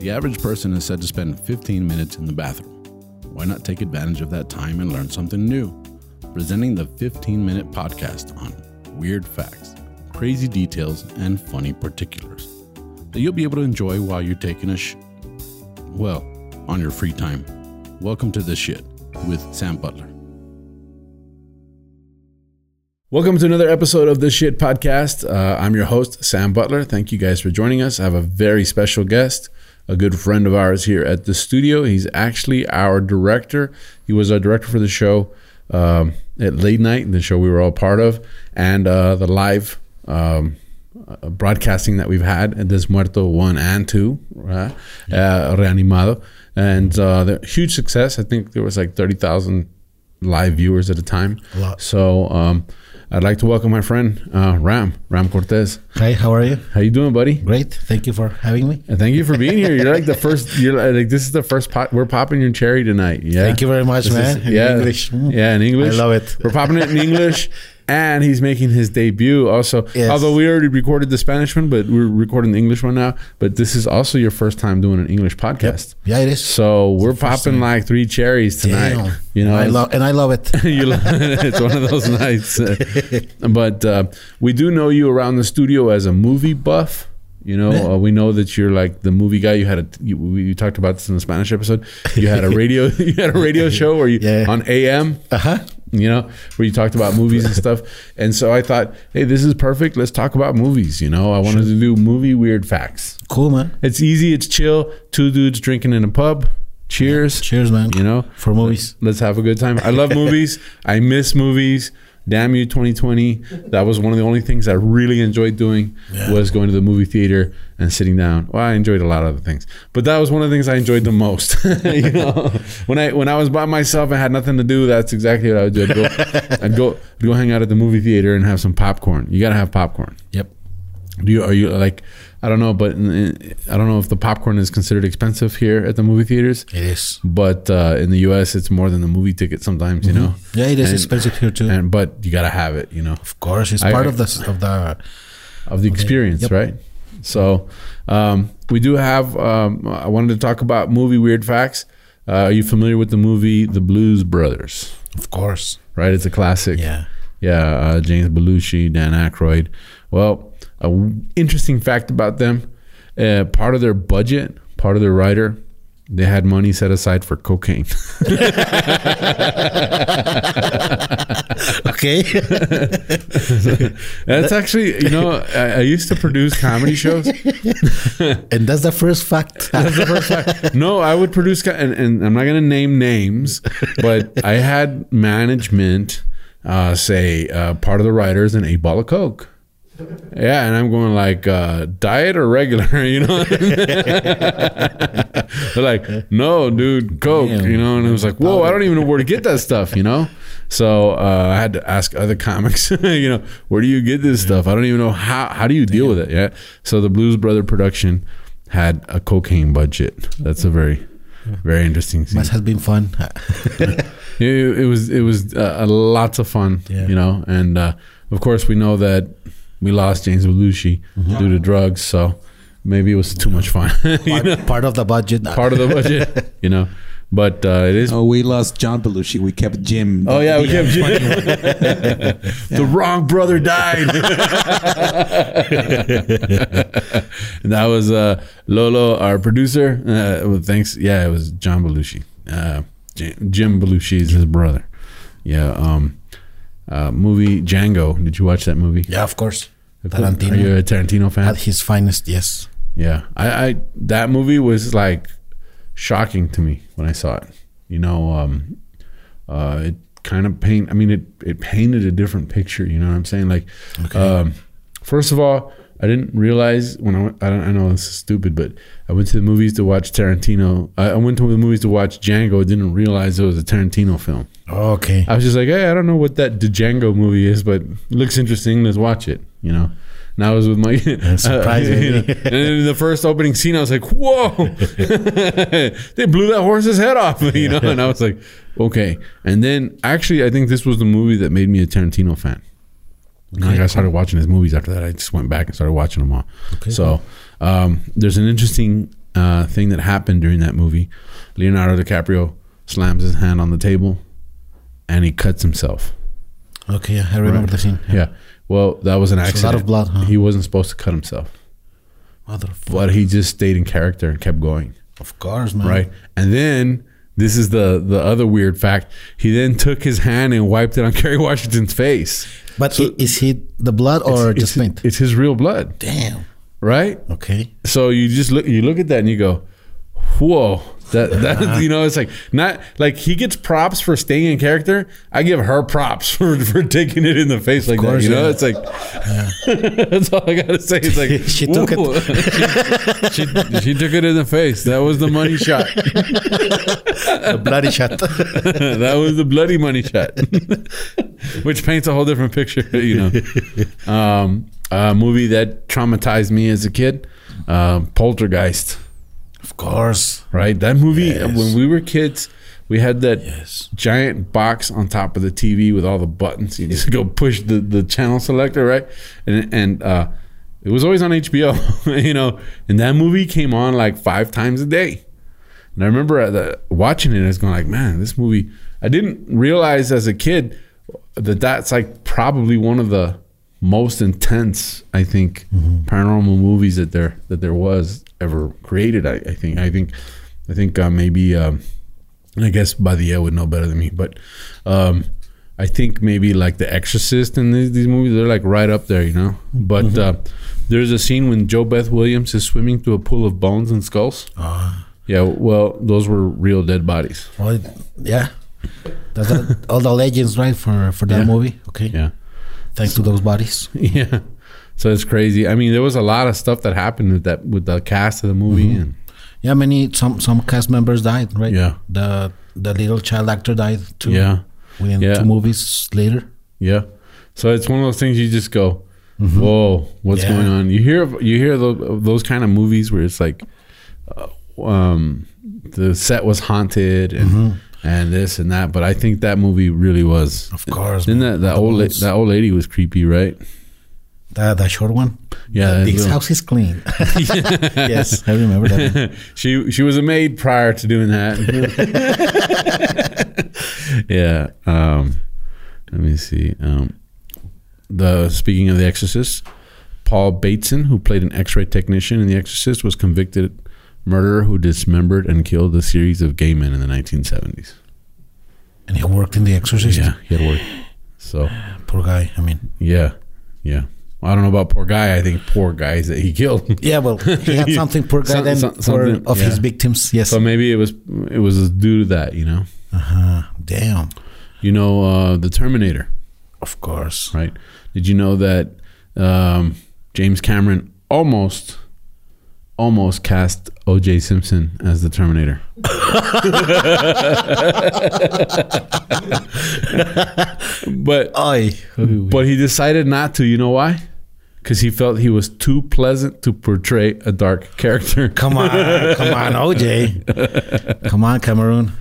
The average person is said to spend 15 minutes in the bathroom. Why not take advantage of that time and learn something new? Presenting the 15 minute podcast on weird facts, crazy details, and funny particulars that you'll be able to enjoy while you're taking a sh. Well, on your free time. Welcome to The Shit with Sam Butler. Welcome to another episode of the Shit Podcast. Uh, I'm your host, Sam Butler. Thank you guys for joining us. I have a very special guest, a good friend of ours here at the studio. He's actually our director. He was our director for the show um, at Late Night, the show we were all part of, and uh, the live um, uh, broadcasting that we've had at This Muerto 1 and 2, right? uh, Reanimado. And uh, the huge success. I think there was like 30,000 live viewers at a time. A lot. So um, I'd like to welcome my friend uh, Ram, Ram Cortez. Hi, how are you? How you doing, buddy? Great. Thank you for having me. And thank you for being here. You're like the first. You're like this is the first pot. We're popping your cherry tonight. Yeah. Thank you very much, This man. is- In yeah, English. Yeah, in English. I love it. We're popping it in English, and he's making his debut. Also, Yes. although we already recorded the Spanish one, but we're recording the English one now. But this is also your first time doing an English podcast. Yeah, it is. So we're popping time. like three cherries tonight. Damn. You know, I love and I love it. you lo- it's one of those nights. but uh, we do know you around the studio as a movie buff. You know, uh, we know that you're like the movie guy. You had a you, we you talked about this in the Spanish episode. You had a radio you had a radio show where you Yeah. on AM. Uh huh. You know, where you talked about movies and stuff. And so I thought, hey, this is perfect. Let's talk about movies. You know, I wanted to do movie weird facts. Cool, man. It's easy. It's chill. Two dudes drinking in a pub. Cheers. Cheers, man. You know, For movies. Let's have a good time. I love movies. I miss movies. Damn you, 2020. That was one of the only things I really enjoyed doing Yeah. was going to the movie theater and sitting down. Well, I enjoyed a lot of other things, but that was one of the things I enjoyed the most. you know, when I when I was by myself and had nothing to do, that's exactly what I would do. I'd go, I'd go, I'd go hang out at the movie theater and have some popcorn. You gotta have popcorn. Yep. Do you are you like? I don't know, but in, in- I don't know if the popcorn is considered expensive here at the movie theaters. It is. But uh, in the U.S., it's more than the movie ticket sometimes, you know. Yeah, it is And- expensive here too. And but you gotta have it, you know, of course, it's I- part of the of the. of the experience, Yep. right? So um, we do have. Um, I wanted to talk about movie weird facts. Uh, are you familiar with the movie The Blues Brothers? Of course. Right, it's a classic. Yeah. Yeah, uh, James Belushi, Dan Aykroyd. Well, a w- interesting fact about them: uh, part of their budget, part of their writer, they had money set aside for cocaine. Okay. That's actually, you know, I, I used to produce comedy shows. and that's the first fact. That's the first fact. No, I would produce, and, and I'm not going to name names, but I had management uh, say uh, part of the writers an eight ball of coke. Yeah, and I'm going like uh, diet or regular, you know. They're like, no, dude, coke, Damn. you know. And it was like, whoa, I don't even know where to get that stuff, you know. So uh, I had to ask other comics, you know, where do you get this stuff? I don't even know how. How do you deal with it? Yeah. So the Blues Brother production had a cocaine budget. That's a very, very interesting scene. Must have been fun. It, it was it was uh, lots of fun, Yeah. you know, and uh, of course we know that we lost James Belushi due to drugs, so maybe it was too much fun, you know, part, part of the budget. part of the budget, you know. But uh, it is. Oh, we lost John Belushi. We kept Jim. Oh yeah, we kept Jim. the wrong brother died. and that was uh, Lolo, our producer. Uh, well, thanks. Yeah, it was John Belushi. Uh, Jim Belushi is his brother. Yeah. Um, uh, movie Django. Did you watch that movie? yeah, of course. Tarantino. Are you a Tarantino fan? At his finest, yes. Yeah, I, I that movie was like shocking to me when I saw it. You know, um, uh, it kind of paint. I mean, it it painted a different picture. You know what I'm saying? Like, um, first of all, I didn't realize when I went. I, don't, I know this is stupid, but I went to the movies to watch Tarantino. I, I went to the movies to watch Django. Didn't realize it was a Tarantino film. Okay. I was just like, hey, I don't know what that Django movie is, but it looks interesting. Let's watch it. You know. And I was with my surprising. you know, and in the first opening scene, I was like, "Whoa!" they blew that horse's head off, you know. And I was like, "Okay." And then, actually, I think this was the movie that made me a Tarantino fan. Like I started watching his movies after that. I just went back and started watching them all. Okay. So um, there's an interesting uh, thing that happened during that movie. Leonardo DiCaprio slams his hand on the table, and he cuts himself. Okay, yeah, I remember Right. the scene. Yeah. Well, that was an It's a lot of blood, huh? He wasn't supposed to cut himself, Motherfucker. but he just stayed in character and kept going. Of course, man. Right. And then this is the the other weird fact. He then took his hand and wiped it on Kerry Washington's face. But i- is he the blood or it's, just paint? it's his real blood, Damn. right? Okay. So you just look you look at that and you go, "Whoa." That, that you know it's like not like he gets props for staying in character. I give her props for, for taking it in the face like that. course, You know, yeah. it's like that's all I gotta say. It's like She took it. it. she, she took it in the face. That was the money shot. The bloody shot. that was the bloody money shot, which paints a whole different picture. You know, um, a movie that traumatized me as a kid, uh, Poltergeist. of course. Right, that movie Yes. when we were kids, we had that Yes. giant box on top of the TV with all the buttons. You just go push the, the channel selector, right? And and uh, it was always on HBO, you know. And that movie came on like five times a day. And I remember at the, watching it, I was going like, man, this movie. I didn't realize as a kid that that's like probably one of the most intense, I think, paranormal movies that there that there was ever created. I, I think. I think. I think uh, maybe. Um, I guess by the air would know better than me, but um, I think maybe like The Exorcist and these, these movies, they're like right up there, you know. But uh, there's a scene when JoBeth Williams is swimming through a pool of bones and skulls. Ah. Yeah, well, those were real dead bodies. well, yeah. That's that, all the legends, right, for, for that Yeah. movie. Okay. Yeah, Thanks to those bodies. yeah. So it's crazy. I mean, there was a lot of stuff that happened with that with the cast of the movie, and Yeah, many some some cast members died, right? Yeah. The the little child actor died too. yeah, Within Yeah. two movies later. yeah. So it's one of those things you just go, "Whoa, what's Yeah. going on?" You hear you hear those, those kind of movies where it's like, uh, um, the set was haunted and and this and that. But I think that movie really was. Of course. Then that that The old la- that old lady was creepy, right? That the short one. Yeah, The- this little- house is clean. yes, I remember that. she she was a maid prior to doing that. yeah. Um, let me see. Um, the speaking of The Exorcist, Paul Bateson, who played an X-ray technician in The Exorcist, was convicted murderer who dismembered and killed a series of gay men in the 1970s. And he worked in The Exorcist. Yeah, he had work. So Poor guy. I mean, yeah, yeah. I don't know about poor guy. I think poor guys that he killed. yeah. Well, he had something. Poor guy. Then some- something, of his victims. Yes. so maybe it was it was due to that. You know. Uh huh. Damn. You know uh, the Terminator. Of course. right? Did you know that um, James Cameron almost almost cast O.J. Simpson as the Terminator? but but he decided not to. You know why? Because he felt he was too pleasant to portray a dark character. Come on, come on, OJ. Come on, Cameron.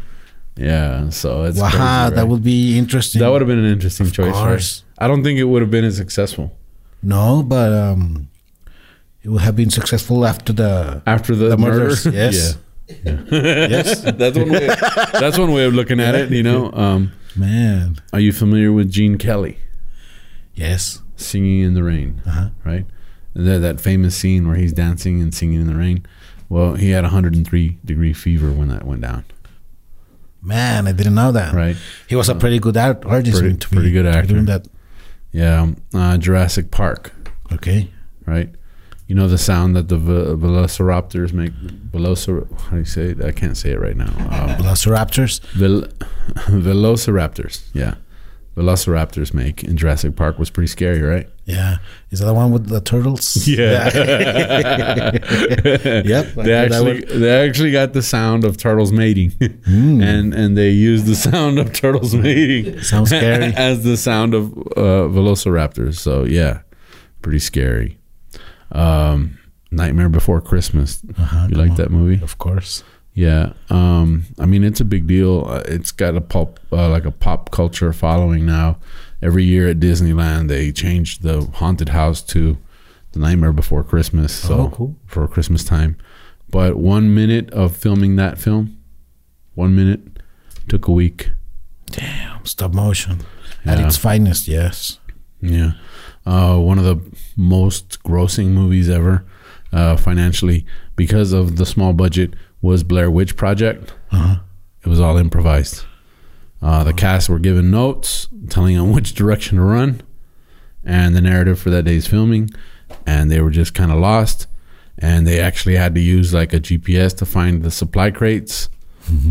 Yeah, so it's Wow, crazy, that would be interesting. that would have been an interesting Of choice. course. Right? I don't think it would have been as successful no, but um, it would have been successful after the after the, the murder. murders. Yes. yes, that's one way. That's one way of looking at it. You know, um, man. are you familiar with Gene Kelly Yes. singing in the rain? Uh-huh. Right, and that that famous scene where he's dancing and singing in the rain. Well, he had 103 degree fever when that went down. Man, I didn't know that. Right. He was a pretty good art, artist. Pretty- to be, pretty good to actor. Doing that. Yeah, um, uh, Jurassic Park. Okay. Right. You know the sound that the ve- velociraptors make. Velocir. How do you say it? I can't say it right now. Um, Velociraptors. Vel- velociraptors. Yeah. Velociraptors make in Jurassic Park was pretty scary, right? Yeah. Is that the one with the turtles? Yeah. Yep. They actually they actually got the sound of turtles mating, Hmm. and and they used the sound of turtles mating Sounds scary. as the sound of uh, velociraptors. So yeah, pretty scary. Um, Nightmare Before Christmas. Uh-huh, you like on. that movie? Of course. Yeah, um, I mean it's a big deal. Uh, It's got a pop, uh, like a pop culture following now. Every year at Disneyland, they change the haunted house to the Nightmare Before Christmas. So Oh, cool. for Christmas time, But one minute of filming that film, one minute, took a week. Damn, stop motion at its finest. Yes. Yeah. Uh, one of the most grossing movies ever uh, financially because of the small budget was Blair Witch Project. Uh-huh. It was all improvised. Uh, the cast were given notes telling them which direction to run and the narrative for that day's filming, and they were just kind of lost. And they actually had to use like a GPS to find the supply crates,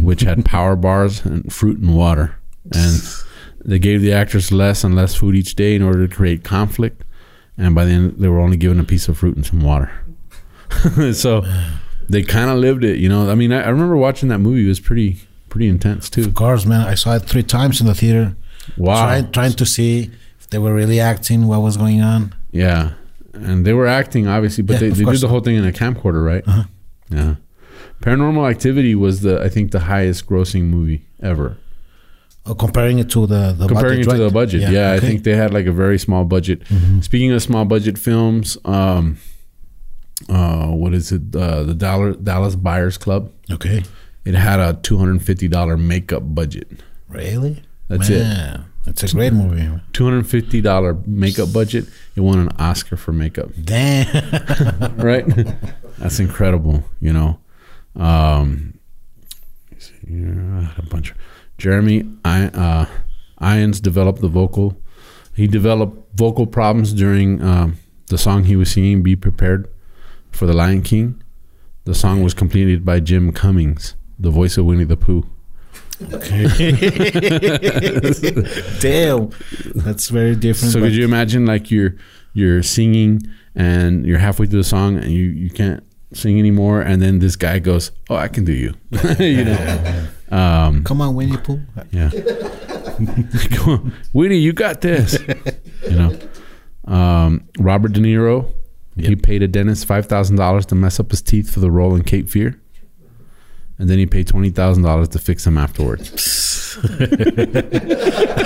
which had power bars and fruit and water. And they gave the actors less and less food each day in order to create conflict. And by the end, they were only given a piece of fruit and some water. so they kind of lived it, you know. I mean, I, I remember watching that movie; it was pretty, pretty intense too. Of course, man. I saw it three times in the theater. Wow. Trying, trying to see if they were really acting, what was going on. Yeah, and they were acting obviously, but Yeah, they, they did the whole thing in a camcorder, right? Uh-huh. Yeah. Paranormal Activity was the I think the highest grossing movie ever. Oh, comparing it to the, the Comparing budget, it to right? the budget, yeah, I okay. Mm-hmm. think they had like a very small budget. Speaking of small budget films, um, uh, what is it? Uh, the Dallas Dallas Buyers Club. Okay. It had a two hundred fifty dollar makeup budget. Really? That's it. Man, It's a great movie. Two hundred fifty dollar makeup budget. It won an Oscar for makeup. Damn. right? That's incredible, you know. Um, let's see here, I had a bunch. Of, Jeremy I, uh, Irons developed the vocal. He developed vocal problems during um, the song he was singing. Be prepared for the Lion King. The song was completed by Jim Cummings, the voice of Winnie the Pooh. Damn. That's very different. So could you imagine like you're you're singing and you're halfway through the song and you you can't sing anymore and then this guy goes, "Oh, I can do you," you know. Um, Come on, Winnie Pooh. yeah. Come on, Winnie, you got this. you know. Um, Robert De Niro, he paid a dentist five thousand dollars to mess up his teeth for the role in Cape Fear, and then he paid twenty thousand dollars to fix them afterwards.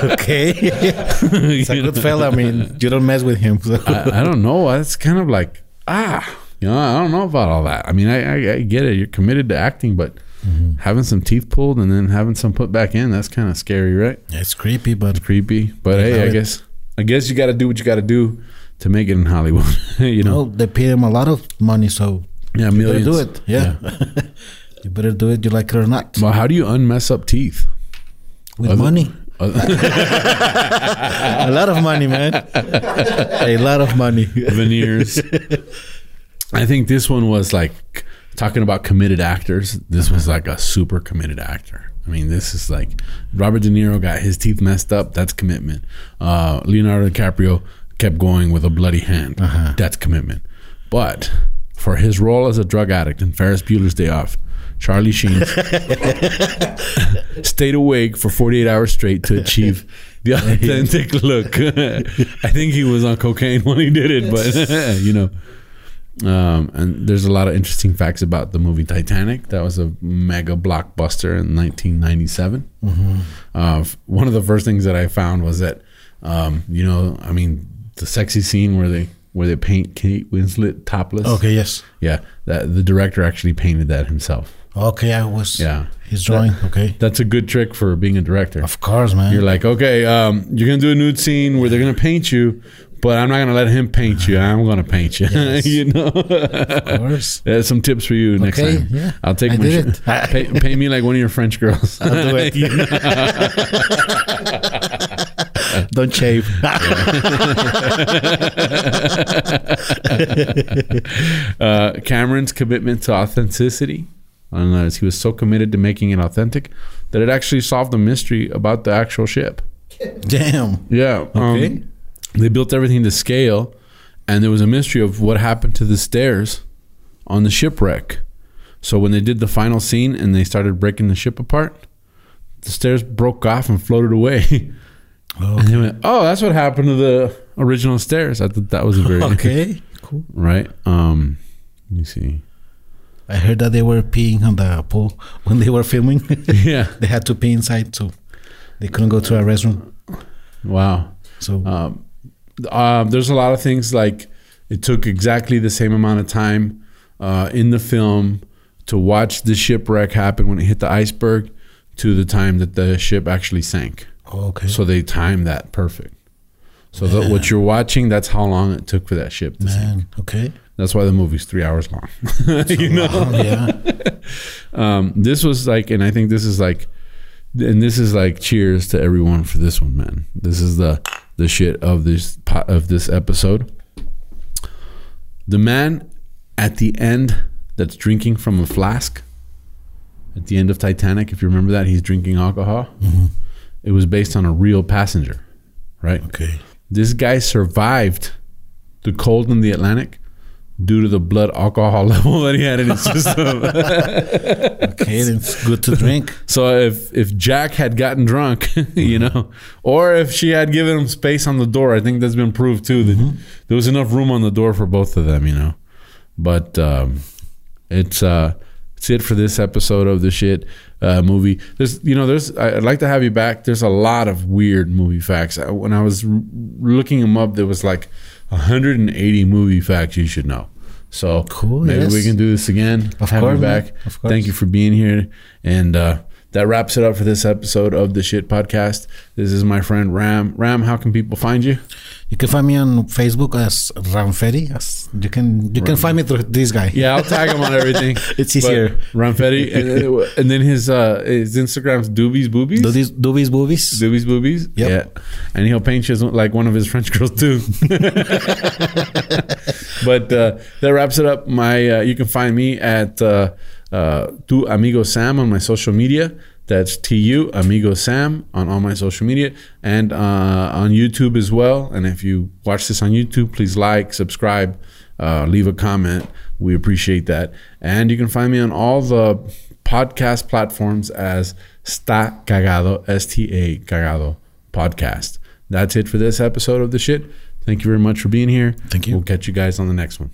Okay. He's a good fella. I mean, you don't mess with him. So. I, I don't know. It's kind of like ah, you know, I don't know about all that. I mean, I, I, I get it. You're committed to acting, but Mm-hmm. having some teeth pulled and then having some put back in—that's kind of scary, right? it's creepy, but It's Creepy. But hey, I it- guess I guess you got to do what you got to do to make it in Hollywood. you know, well, they pay him a lot of money, so yeah, you better millions. do it. Yeah. you better do it, you like it or not. Well, how do you unmess up teeth? With Other- money. A lot of money, man. a lot of money. veneers. I think this one was like talking about committed actors. This was like a super committed actor. I mean, this is like Robert De Niro got his teeth messed up. That's commitment. Uh, Leonardo DiCaprio kept going with a bloody hand. That's commitment. But for his role as a drug addict in Ferris Bueller's Day Off, Charlie Sheen stayed awake for 48 hours straight to achieve the authentic look. I think he was on cocaine when he did it, but you know. Um, and there's a lot of interesting facts about the movie Titanic. That was a mega blockbuster in 1997. Uh, one of the first things that I found was that, um, you know, I mean, the sexy scene where they where they paint Kate Winslet topless. Okay, yes. Yeah, that the director actually painted that himself. Okay, I was. Yeah, He's drawing. Okay. that's a good trick for being a director. Of course, man. You're like, okay, um, you're gonna do a nude scene where they're gonna paint you, but I'm not gonna let him paint you. I'm gonna paint you. you know. of course. There's some tips for you next Okay, time. yeah. I'll take I my did sh- it. pay, pay me like one of your French girls. I'll do it. Don't shave. uh, Cameron's commitment to authenticity. Unless he was so committed to making it authentic that it actually solved the mystery about the actual ship. Damn. Yeah. um, Okay. They built everything to scale, and there was a mystery of what happened to the stairs on the shipwreck. So when they did the final scene and they started breaking the ship apart, the stairs broke off and floated away. And they went, "Oh, that's what happened to the original stairs." I thought that was a very Okay. Cool. right. Um, let me see. I heard that they were peeing on the pool when they were filming. Yeah. they had to pee inside, so they couldn't go to a restroom. Wow. So Um, um, there's a lot of things like it took exactly the same amount of time uh, in the film to watch the shipwreck happen when it hit the iceberg to the time that the ship actually sank. Okay. So they timed that perfect. So that what you're watching, that's how long it took for that ship to sink. Man. Okay. That's why the movie's three hours long. you know, Oh, yeah. um, this was like, and I think this is like, and this is like, cheers to everyone for this one, man. This is the the shit of this of this episode. The man at the end that's drinking from a flask at the end of Titanic, if you remember that, he's drinking alcohol. Mm-hmm. It was based on a real passenger, right? Okay. This guy survived the cold in the Atlantic due to the blood alcohol level that he had in his system. Okay. then it's good to drink. so if if Jack had gotten drunk, you know, or if she had given him space on the door, I think that's been proved too that there was enough room on the door for both of them, you know. But um, it's uh, it's it for this episode of the shit uh, movie. There's you know there's I'd like to have you back. There's a lot of weird movie facts. When I was r- looking them up, there was like 180 movie facts you should know. So Cool, maybe yes. we can do this again. Of have course, you back. Of course. Thank you for being here. And uh, that wraps it up for this episode of the Shit Podcast. This is my friend Ram. Ram, how can people find you? You can find me on Facebook as Ramferi. As you can you can find me through this guy. Yeah, I'll tag him on everything. It's easier. But Ramfetti, and, and then his uh, his Instagram's Doobies Boobies. Do these Doobies Boobies. Doobies Boobies. Yep. Yeah, and he'll paint you as like one of his French girls too. but uh, that wraps it up. My uh, you can find me at uh, uh, Tu Amigo Sam on my social media. That's T U Amigo Sam on all my social media and uh, on YouTube as well. And if you watch this on YouTube, please like, subscribe, uh, leave a comment. We appreciate that. And you can find me on all the podcast platforms as Sta Cagado, S T A Cagado podcast. That's it for this episode of the shit. Thank you very much for being here. Thank you. We'll catch you guys on the next one.